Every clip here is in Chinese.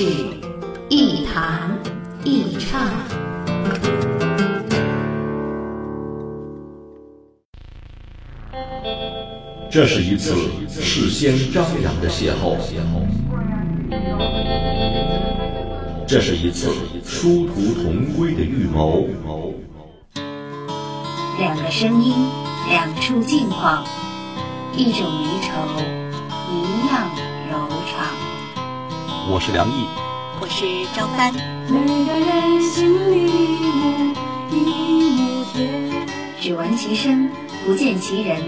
是一弹一唱。这是一次事先张扬的邂逅，这是一次殊途同归的预谋。两个声音，两处境况，一种离愁，我是梁毅，我是张帆。每个人心里母一亩田，只闻其声，不见其人。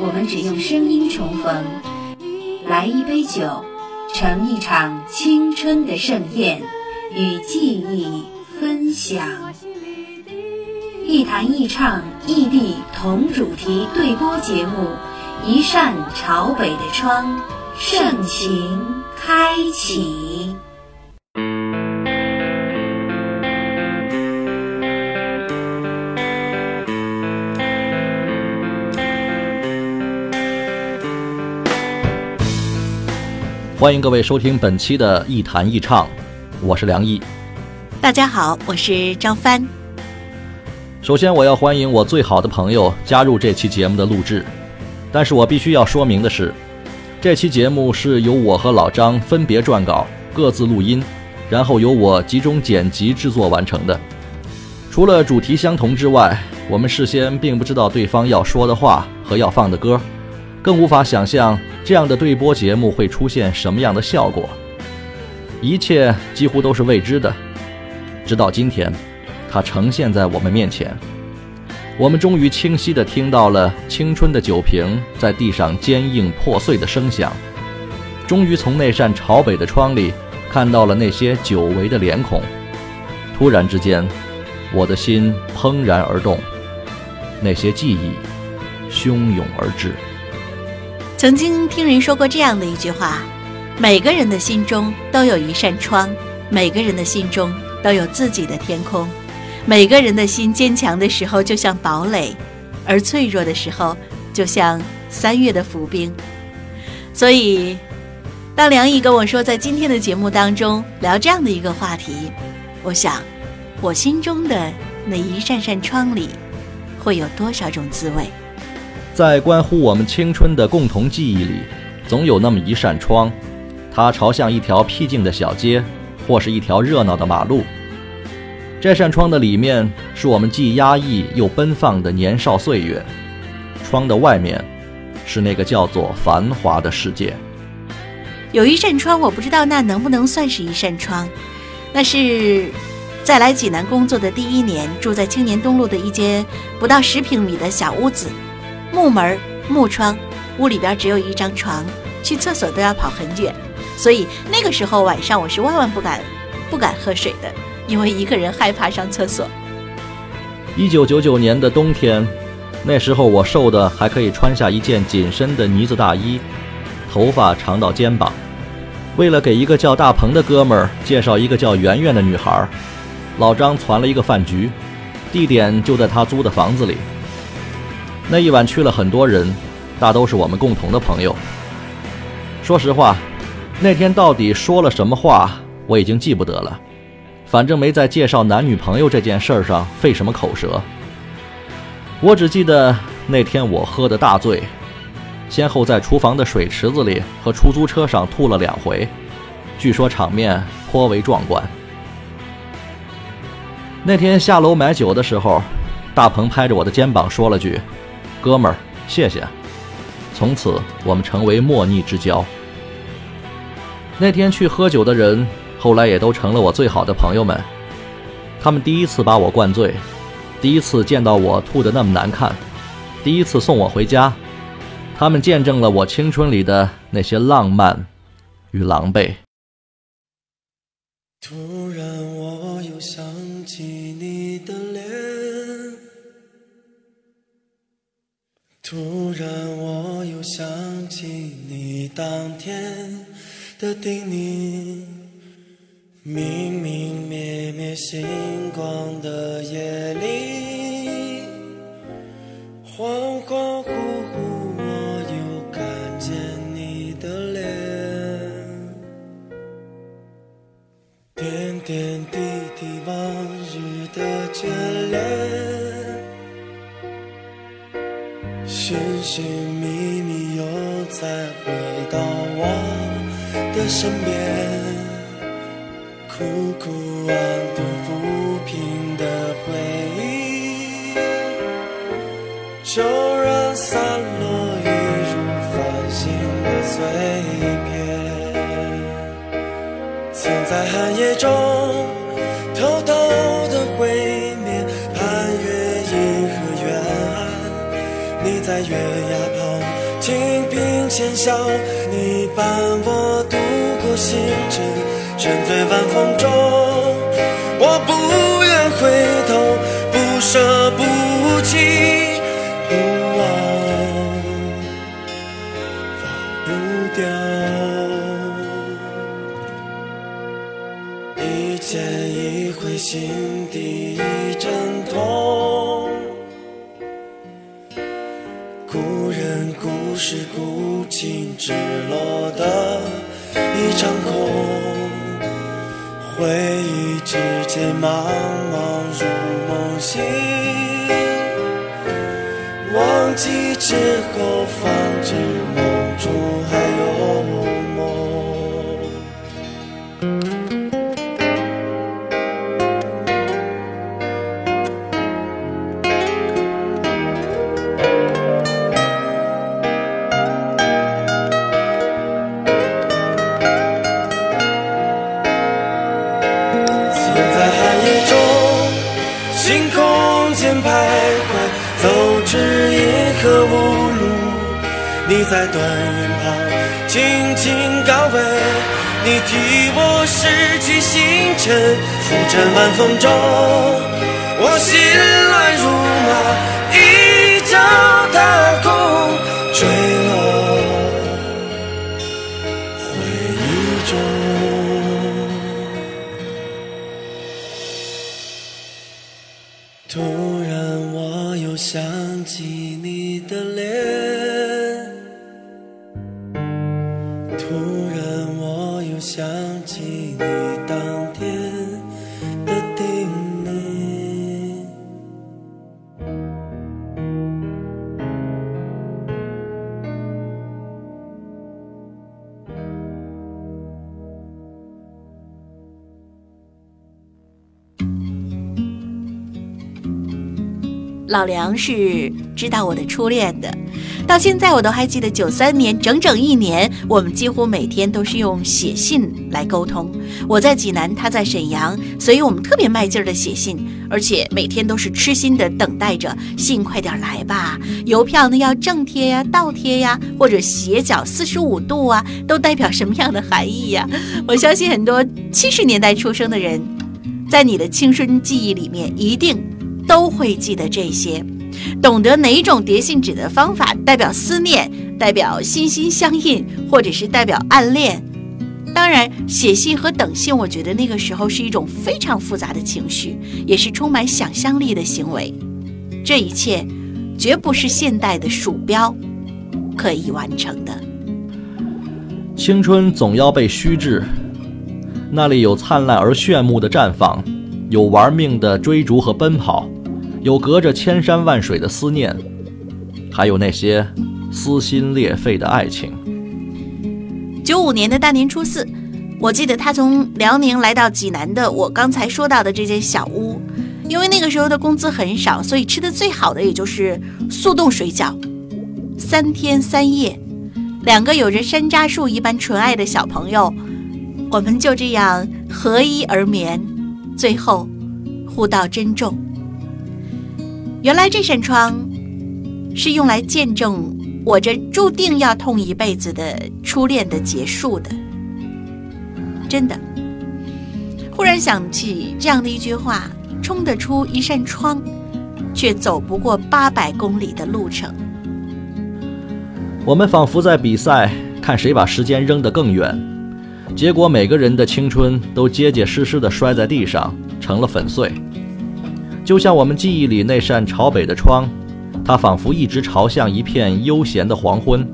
我们只用声音重逢，来一杯酒，成一场青春的盛宴，与记忆分享。一弹一唱，异地同主题对播节目，一扇朝北的窗，盛情开启。欢迎各位收听本期的《一弹一唱》，我是梁毅。大家好，我是张帆。首先，我要欢迎我最好的朋友加入这期节目的录制。但是我必须要说明的是，这期节目是由我和老张分别撰稿、各自录音，然后由我集中剪辑制作完成的。除了主题相同之外，我们事先并不知道对方要说的话和要放的歌，更无法想象这样的对播节目会出现什么样的效果。一切几乎都是未知的，直到今天。它呈现在我们面前，我们终于清晰地听到了青春的酒瓶在地上坚硬破碎的声响，终于从那扇朝北的窗里看到了那些久违的脸孔。突然之间，我的心怦然而动，那些记忆汹涌而至。曾经听人说过这样的一句话：每个人的心中都有一扇窗，每个人的心中都有自己的天空。每个人的心坚强的时候就像堡垒，而脆弱的时候就像三月的伏兵。所以，当梁毅跟我说在今天的节目当中聊这样的一个话题，我想，我心中的那一扇扇窗里，会有多少种滋味？在关乎我们青春的共同记忆里，总有那么一扇窗，它朝向一条僻静的小街，或是一条热闹的马路。这扇窗的里面是我们既压抑又奔放的年少岁月，窗的外面是那个叫做繁华的世界。有一扇窗，我不知道那能不能算是一扇窗。那是在来济南工作的第一年，住在青年东路的一间不到十平米的小屋子，木门木窗，屋里边只有一张床，去厕所都要跑很远，所以那个时候晚上我是万万不敢不敢喝水的。因为一个人害怕上厕所。一九九九年的冬天，那时候我瘦的还可以穿下一件紧身的呢子大衣，头发长到肩膀。为了给一个叫大鹏的哥们儿介绍一个叫圆圆的女孩，老张攒了一个饭局，地点就在他租的房子里。那一晚去了很多人，大都是我们共同的朋友。说实话，那天到底说了什么话，我已经记不得了。反正没在介绍男女朋友这件事上费什么口舌。我只记得那天我喝的大醉，先后在厨房的水池子里和出租车上吐了两回，据说场面颇为壮观。那天下楼买酒的时候，大鹏拍着我的肩膀说了句：“哥们儿，谢谢。”从此我们成为莫逆之交。那天去喝酒的人。后来也都成了我最好的朋友们。他们第一次把我灌醉，第一次见到我吐得那么难看，第一次送我回家，他们见证了我青春里的那些浪漫与狼狈。突然，我又想起你的脸。突然，我又想起你当天的叮咛。明明灭灭星光的夜里，恍恍惚惚，我又看见你的脸。点点滴滴，往日的眷恋，寻寻觅觅，又再回到我的身边。苦苦安顿抚平的回忆，就让散落一如繁星的碎片。曾在寒夜中偷偷的会面，盼月银河远岸。你在月牙旁轻颦浅笑，你伴我度过星辰。沉醉晚风中，我不愿回头，不舍不弃，不忘，放不掉。一见一回，心回忆之间，忙风中，老梁是知道我的初恋的，到现在我都还记得九三年整整一年，我们几乎每天都是用写信来沟通。我在济南，他在沈阳，所以我们特别卖劲儿的写信，而且每天都是痴心的等待着信快点来吧。邮票呢要正贴呀、倒贴呀，或者斜角四十五度啊，都代表什么样的含义呀？我相信很多七十年代出生的人，在你的青春记忆里面一定。都会记得这些，懂得哪种叠信纸的方法代表思念，代表心心相印，或者是代表暗恋。当然，写信和等信，我觉得那个时候是一种非常复杂的情绪，也是充满想象力的行为。这一切，绝不是现代的鼠标可以完成的。青春总要被虚掷，那里有灿烂而炫目的绽放。有玩命的追逐和奔跑，有隔着千山万水的思念，还有那些撕心裂肺的爱情。九五年的大年初四，我记得他从辽宁来到济南的我刚才说到的这间小屋，因为那个时候的工资很少，所以吃的最好的也就是速冻水饺。三天三夜，两个有着山楂树一般纯爱的小朋友，我们就这样合衣而眠。最后，互道珍重。原来这扇窗是用来见证我这注定要痛一辈子的初恋的结束的。真的，忽然想起这样的一句话：冲得出一扇窗，却走不过八百公里的路程。我们仿佛在比赛，看谁把时间扔得更远。结果每个人的青春都结结实实地摔在地上，成了粉碎。就像我们记忆里那扇朝北的窗，它仿佛一直朝向一片悠闲的黄昏。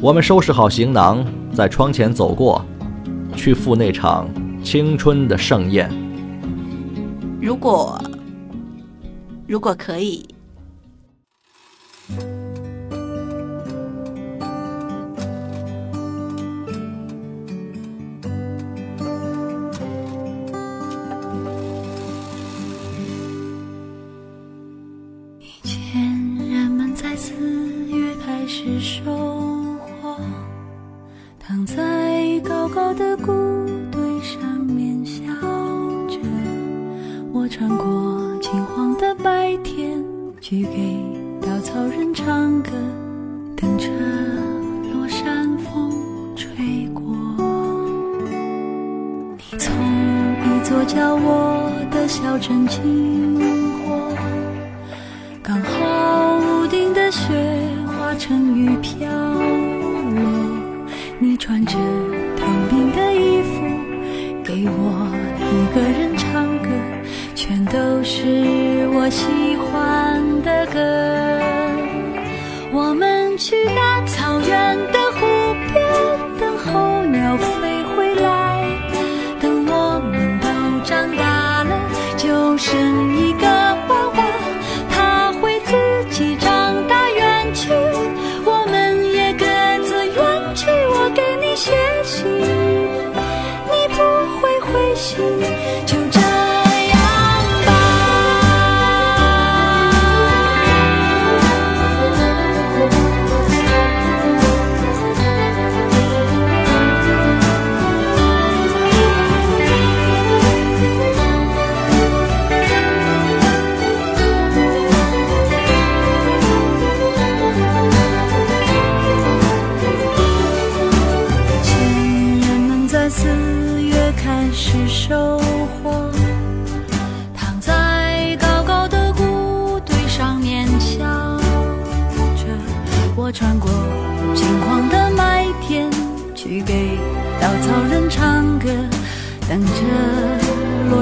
我们收拾好行囊，在窗前走过，去赴那场青春的盛宴。如果，如果可以。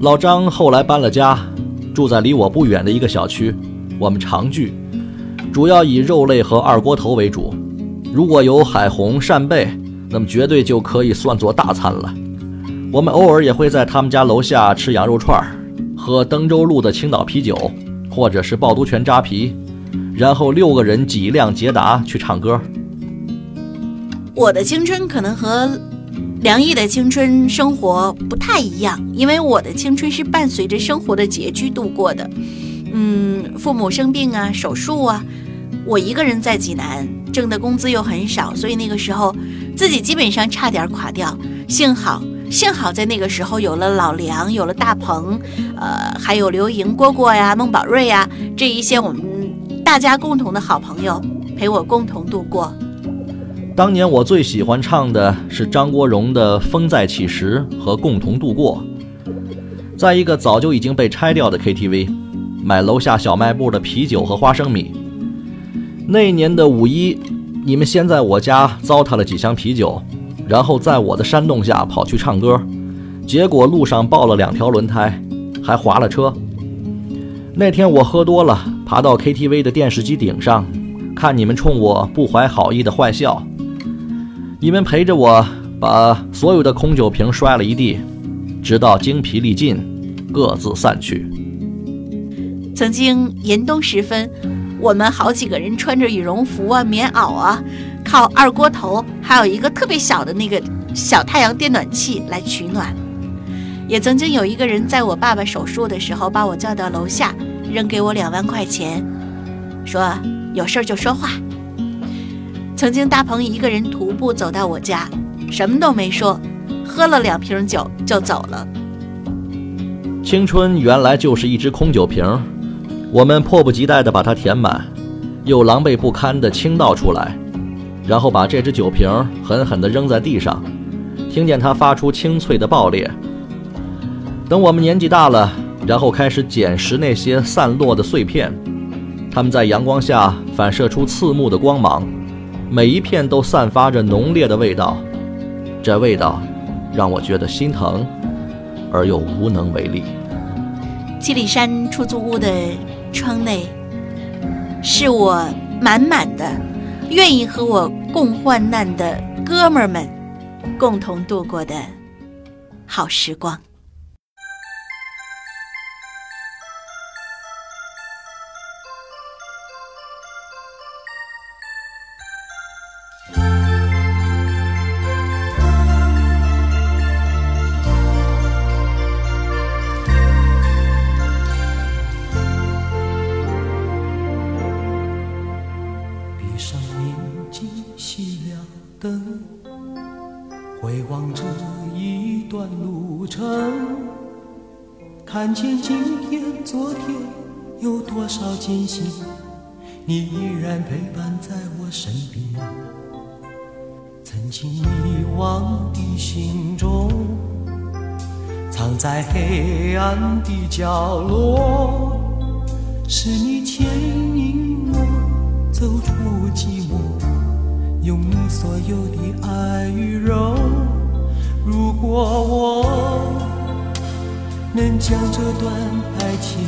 老张后来搬了家，住在离我不远的一个小区。我们常聚，主要以肉类和二锅头为主。如果有海虹、扇贝，那么绝对就可以算作大餐了。我们偶尔也会在他们家楼下吃羊肉串儿，喝登州路的青岛啤酒，或者是趵突泉扎啤，然后六个人挤一辆捷达去唱歌。我的青春可能和梁毅的青春生活不太一样，因为我的青春是伴随着生活的拮据度过的。嗯，父母生病啊，手术啊，我一个人在济南，挣的工资又很少，所以那个时候自己基本上差点垮掉。幸好，幸好在那个时候有了老梁，有了大鹏，呃，还有刘莹、蝈蝈呀、孟宝瑞呀这一些我们大家共同的好朋友陪我共同度过。当年我最喜欢唱的是张国荣的《风再起时》和《共同度过》，在一个早就已经被拆掉的 KTV，买楼下小卖部的啤酒和花生米。那年的五一，你们先在我家糟蹋了几箱啤酒，然后在我的煽动下跑去唱歌，结果路上爆了两条轮胎，还划了车。那天我喝多了，爬到 KTV 的电视机顶上，看你们冲我不怀好意的坏笑。你们陪着我把所有的空酒瓶摔了一地，直到精疲力尽，各自散去。曾经严冬时分，我们好几个人穿着羽绒服啊、棉袄啊，靠二锅头，还有一个特别小的那个小太阳电暖器来取暖。也曾经有一个人在我爸爸手术的时候，把我叫到楼下，扔给我两万块钱，说有事儿就说话。曾经大鹏一个人徒步走到我家，什么都没说，喝了两瓶酒就走了。青春原来就是一只空酒瓶，我们迫不及待地把它填满，又狼狈不堪地倾倒出来，然后把这只酒瓶狠狠地扔在地上，听见它发出清脆的爆裂。等我们年纪大了，然后开始捡拾那些散落的碎片，它们在阳光下反射出刺目的光芒，每一片都散发着浓烈的味道，这味道让我觉得心疼，而又无能为力。七里山出租屋的窗内，是我满满的愿意和我共患难的哥们儿们共同度过的好时光。藏在黑暗的角落，是你牵引我走出寂寞，用你所有的爱与柔。如果我能将这段爱情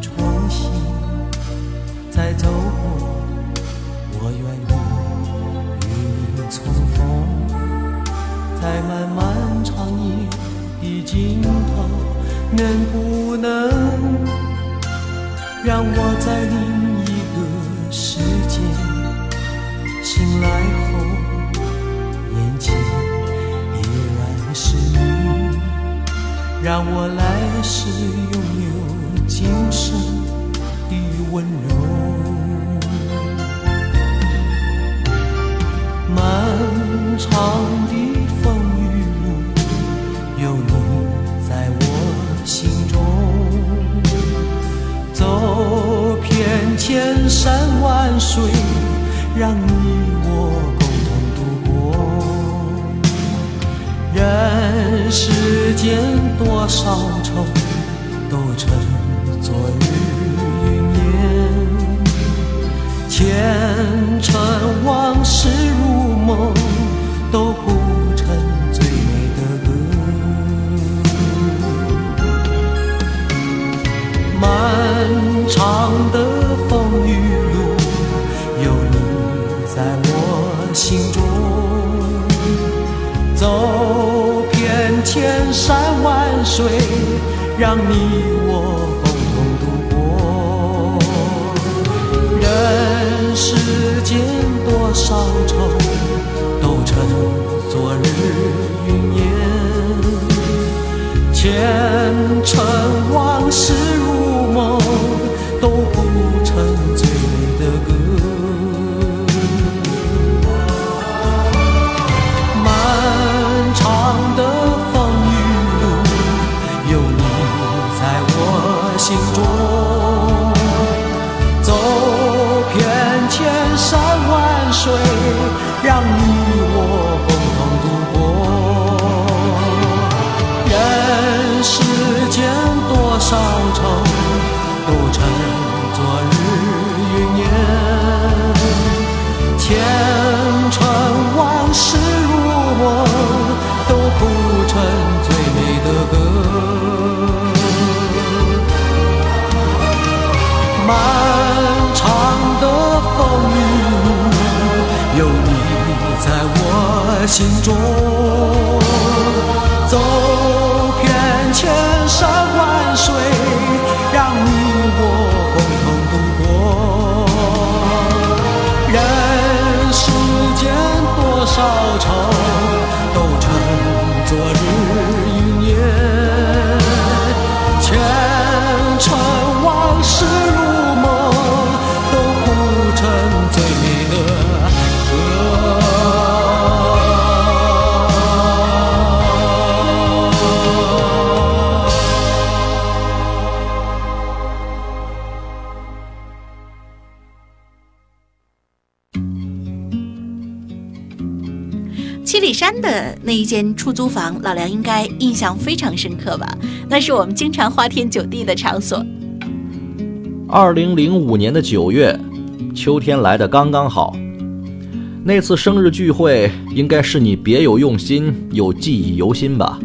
重新再走过，我愿意与你重逢，在漫漫长夜的尽头，能不能让我在另一个世界醒来后，眼前依然是你，让我来世拥有今生的温柔。漫长的千山万水，让你我共同度过。人世间多少愁，都成昨日云烟。前尘往事如梦，都谱成最美的歌。漫长的山万水，让你我共同度过。人世间多少愁，都成昨日云烟。前尘少愁，都成昨日云烟。前尘往事如梦，都谱成最美的歌。漫长的风雨路，有你在我心中。一间出租房，老梁应该印象非常深刻吧？那是我们经常花天酒地的场所。二零零五年的九月，秋天来的刚刚好。那次生日聚会，应该是你别有用心又记忆犹新吧？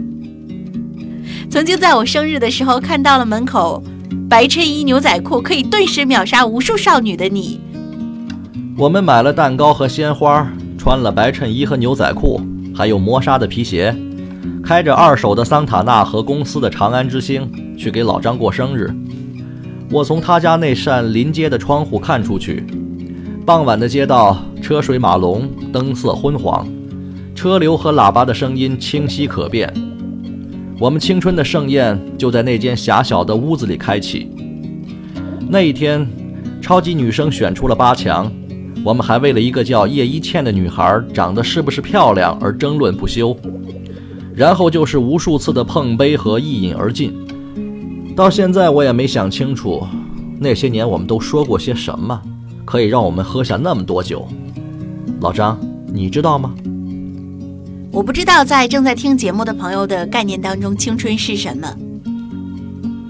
曾经在我生日的时候看到了门口白衬衣牛仔裤可以顿时秒杀无数少女的你，我们买了蛋糕和鲜花，穿了白衬衣和牛仔裤，还有磨砂的皮鞋，开着二手的桑塔纳和公司的长安之星去给老张过生日。我从他家那扇临街的窗户看出去，傍晚的街道车水马龙，灯色昏黄，车流和喇叭的声音清晰可辨。我们青春的盛宴就在那间狭小的屋子里开启。那一天，超级女生选出了八强，我们还为了一个叫叶一茜的女孩长得是不是漂亮而争论不休。然后就是无数次的碰杯和一饮而尽。到现在我也没想清楚，那些年我们都说过些什么，可以让我们喝下那么多酒。老张，你知道吗？我不知道在正在听节目的朋友的概念当中，青春是什么。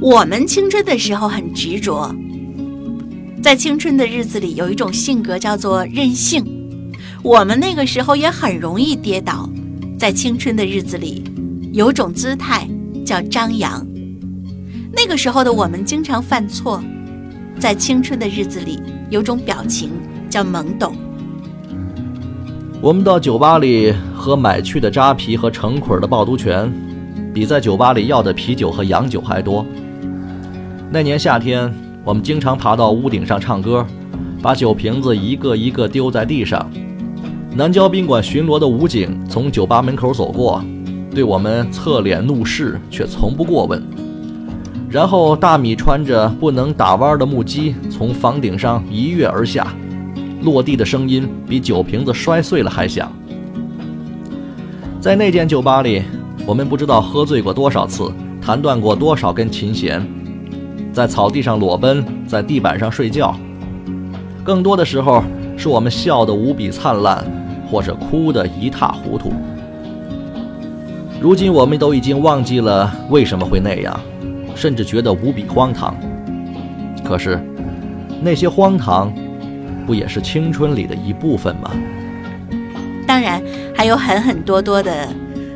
我们青春的时候很执着，在青春的日子里有一种性格叫做任性。我们那个时候也很容易跌倒，在青春的日子里，有种姿态叫张扬。那个时候的我们经常犯错，在青春的日子里，有种表情叫懵懂。我们到酒吧里喝买去的扎啤和成捆的趵突泉，比在酒吧里要的啤酒和洋酒还多。那年夏天，我们经常爬到屋顶上唱歌，把酒瓶子一个一个丢在地上。南郊宾馆巡逻的武警从酒吧门口走过，对我们侧脸怒视，却从不过问。然后大米穿着不能打弯的木屐从房顶上一跃而下，落地的声音比酒瓶子摔碎了还响。在那间酒吧里，我们不知道喝醉过多少次，弹断过多少根琴弦，在草地上裸奔，在地板上睡觉。更多的时候，是我们笑得无比灿烂，或者哭得一塌糊涂。如今我们都已经忘记了为什么会那样。甚至觉得无比荒唐。可是，那些荒唐，不也是青春里的一部分吗？当然，还有很很多多的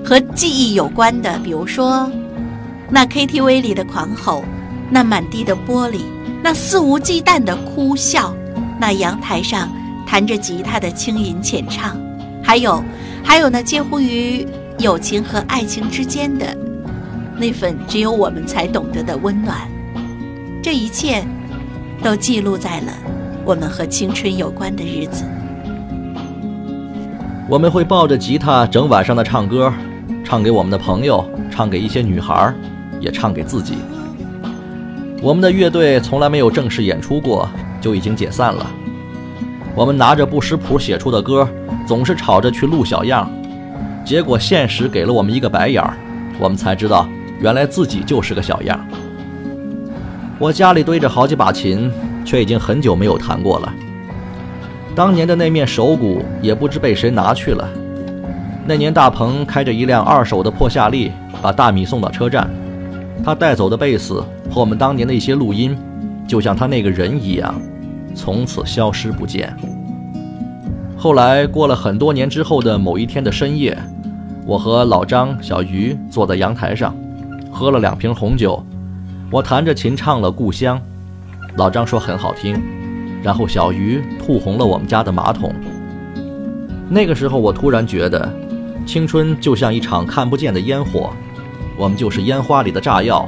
和记忆有关的，比如说，那 KTV 里的狂吼，那满地的玻璃，那肆无忌惮的哭笑，那阳台上弹着吉他的轻吟浅唱，还有，还有那介乎于友情和爱情之间的那份只有我们才懂得的温暖。这一切都记录在了我们和青春有关的日子。我们会抱着吉他整晚上的唱歌，唱给我们的朋友，唱给一些女孩，也唱给自己。我们的乐队从来没有正式演出过，就已经解散了。我们拿着不识谱写出的歌，总是吵着去录小样，结果现实给了我们一个白眼儿，我们才知道原来自己就是个小样。我家里堆着好几把琴，却已经很久没有弹过了。当年的那面手鼓也不知被谁拿去了。那年大鹏开着一辆二手的破夏利，把大米送到车站。他带走的贝斯和我们当年的一些录音，就像他那个人一样，从此消失不见。后来过了很多年之后的某一天的深夜，我和老张、小鱼坐在阳台上，喝了两瓶红酒。我弹着琴唱了《故乡》，老张说很好听。然后小鱼吐红了我们家的马桶。那个时候，我突然觉得，青春就像一场看不见的烟火，我们就是烟花里的炸药，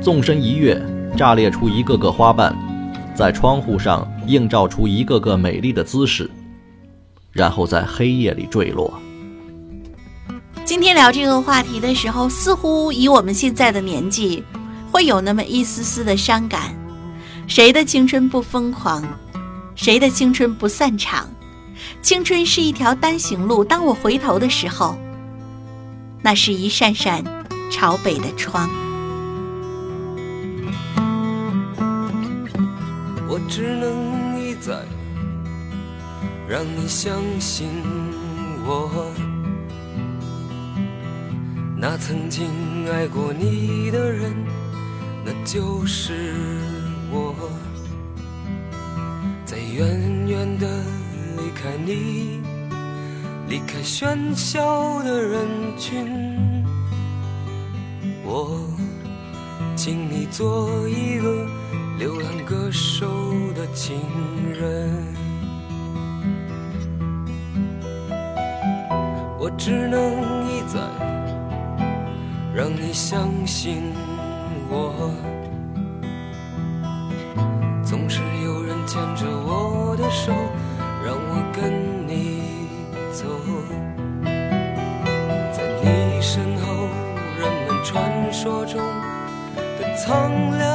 纵身一跃，炸裂出一个个花瓣，在窗户上映照出一个个美丽的姿势，然后在黑夜里坠落。今天聊这个话题的时候，似乎以我们现在的年纪，会有那么一丝丝的伤感。谁的青春不疯狂？谁的青春不散场？青春是一条单行路。当我回头的时候，那是一扇扇朝北的窗。我只能一再让你相信我，那曾经爱过你的人，那就是我。在远远的离开你，离开喧嚣的人群，我请你做一个流浪歌手的情人。我只能一再让你相信我，苍凉。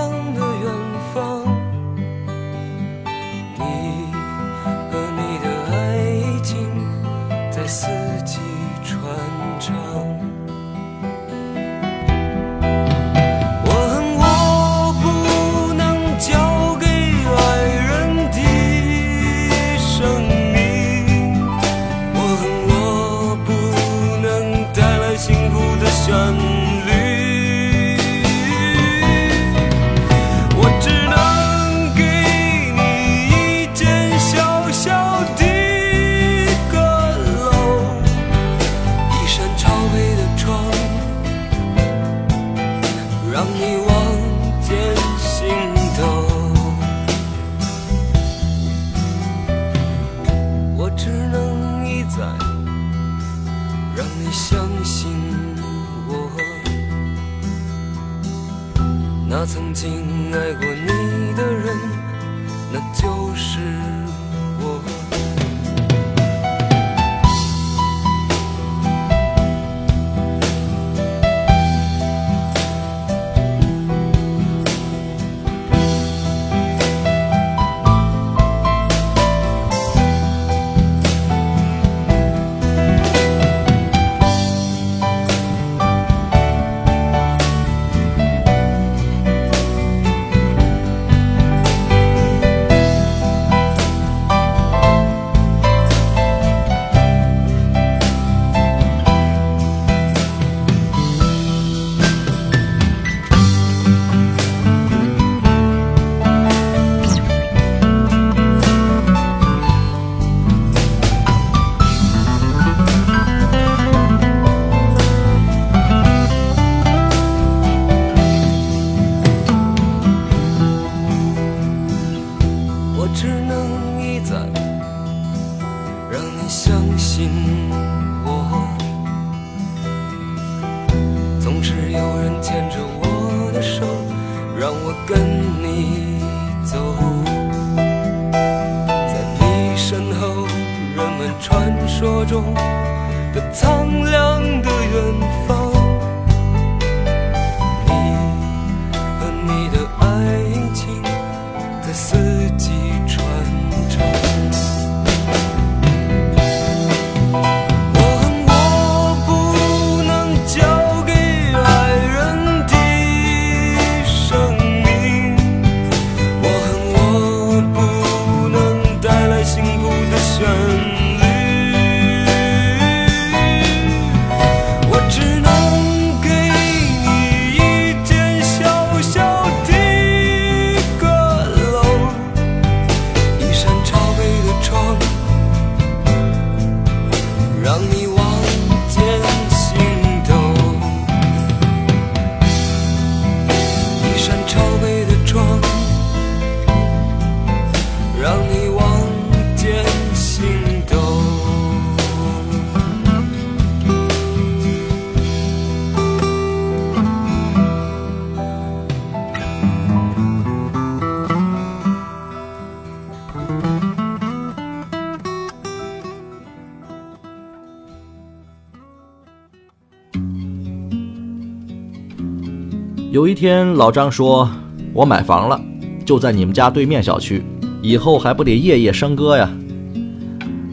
天，老张说：“我买房了，就在你们家对面小区，以后还不得夜夜笙歌呀？”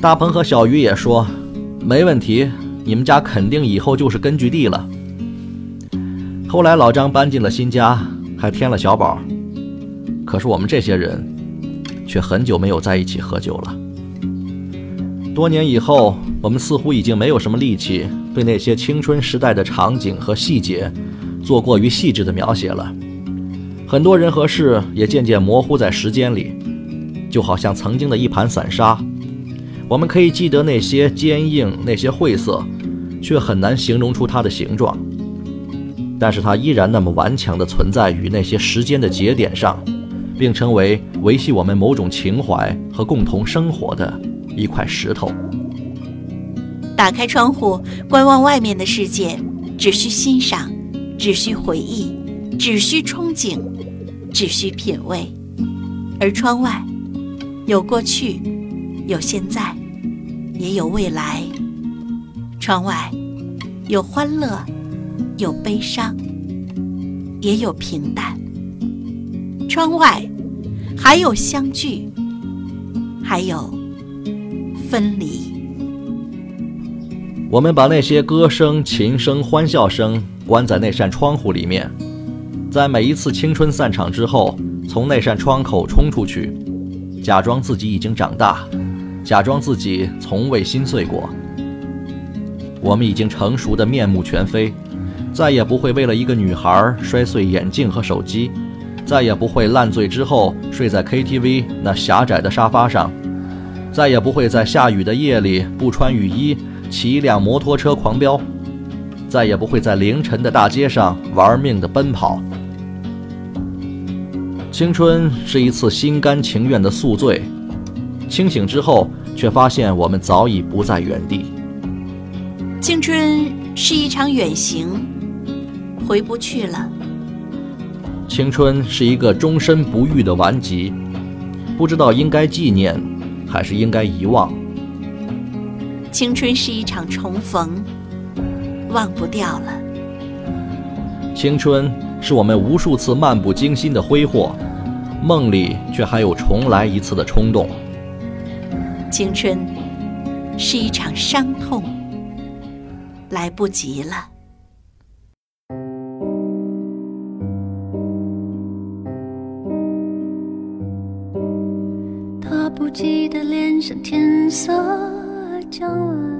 大鹏和小鱼也说：“没问题，你们家肯定以后就是根据地了。”后来老张搬进了新家，还添了小宝。可是我们这些人，却很久没有在一起喝酒了。多年以后，我们似乎已经没有什么力气对那些青春时代的场景和细节做过于细致的描写了。很多人和事也渐渐模糊在时间里，就好像曾经的一盘散沙。我们可以记得那些坚硬，那些晦涩，却很难形容出它的形状。但是它依然那么顽强地存在于那些时间的节点上，并成为维系我们某种情怀和共同生活的一块石头。打开窗户，观望外面的世界，只需欣赏，只需回忆，只需憧憬，只需品味。而窗外，有过去，有现在，也有未来。窗外，有欢乐，有悲伤，也有平淡。窗外，还有相聚，还有分离。我们把那些歌声、琴声、欢笑声关在那扇窗户里面，在每一次青春散场之后，从那扇窗口冲出去，假装自己已经长大，假装自己从未心碎过。我们已经成熟的面目全非，再也不会为了一个女孩摔碎眼镜和手机，再也不会烂醉之后睡在 KTV 那狭窄的沙发上，再也不会在下雨的夜里不穿雨衣。骑一辆摩托车狂飙，再也不会在凌晨的大街上玩命的奔跑。青春是一次心甘情愿的宿醉，清醒之后却发现我们早已不在原地。青春是一场远行，回不去了。青春是一个终身不遇的顽疾，不知道应该纪念，还是应该遗忘。青春是一场重逢，忘不掉了。青春是我们无数次漫不经心的挥霍，梦里却还有重来一次的冲动。青春是一场伤痛，来不及了。他不羁的脸上天色将晚，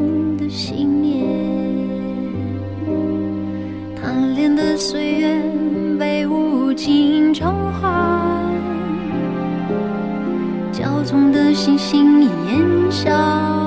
熄灭贪恋的岁月被无情偿还骄纵的心心已烟消。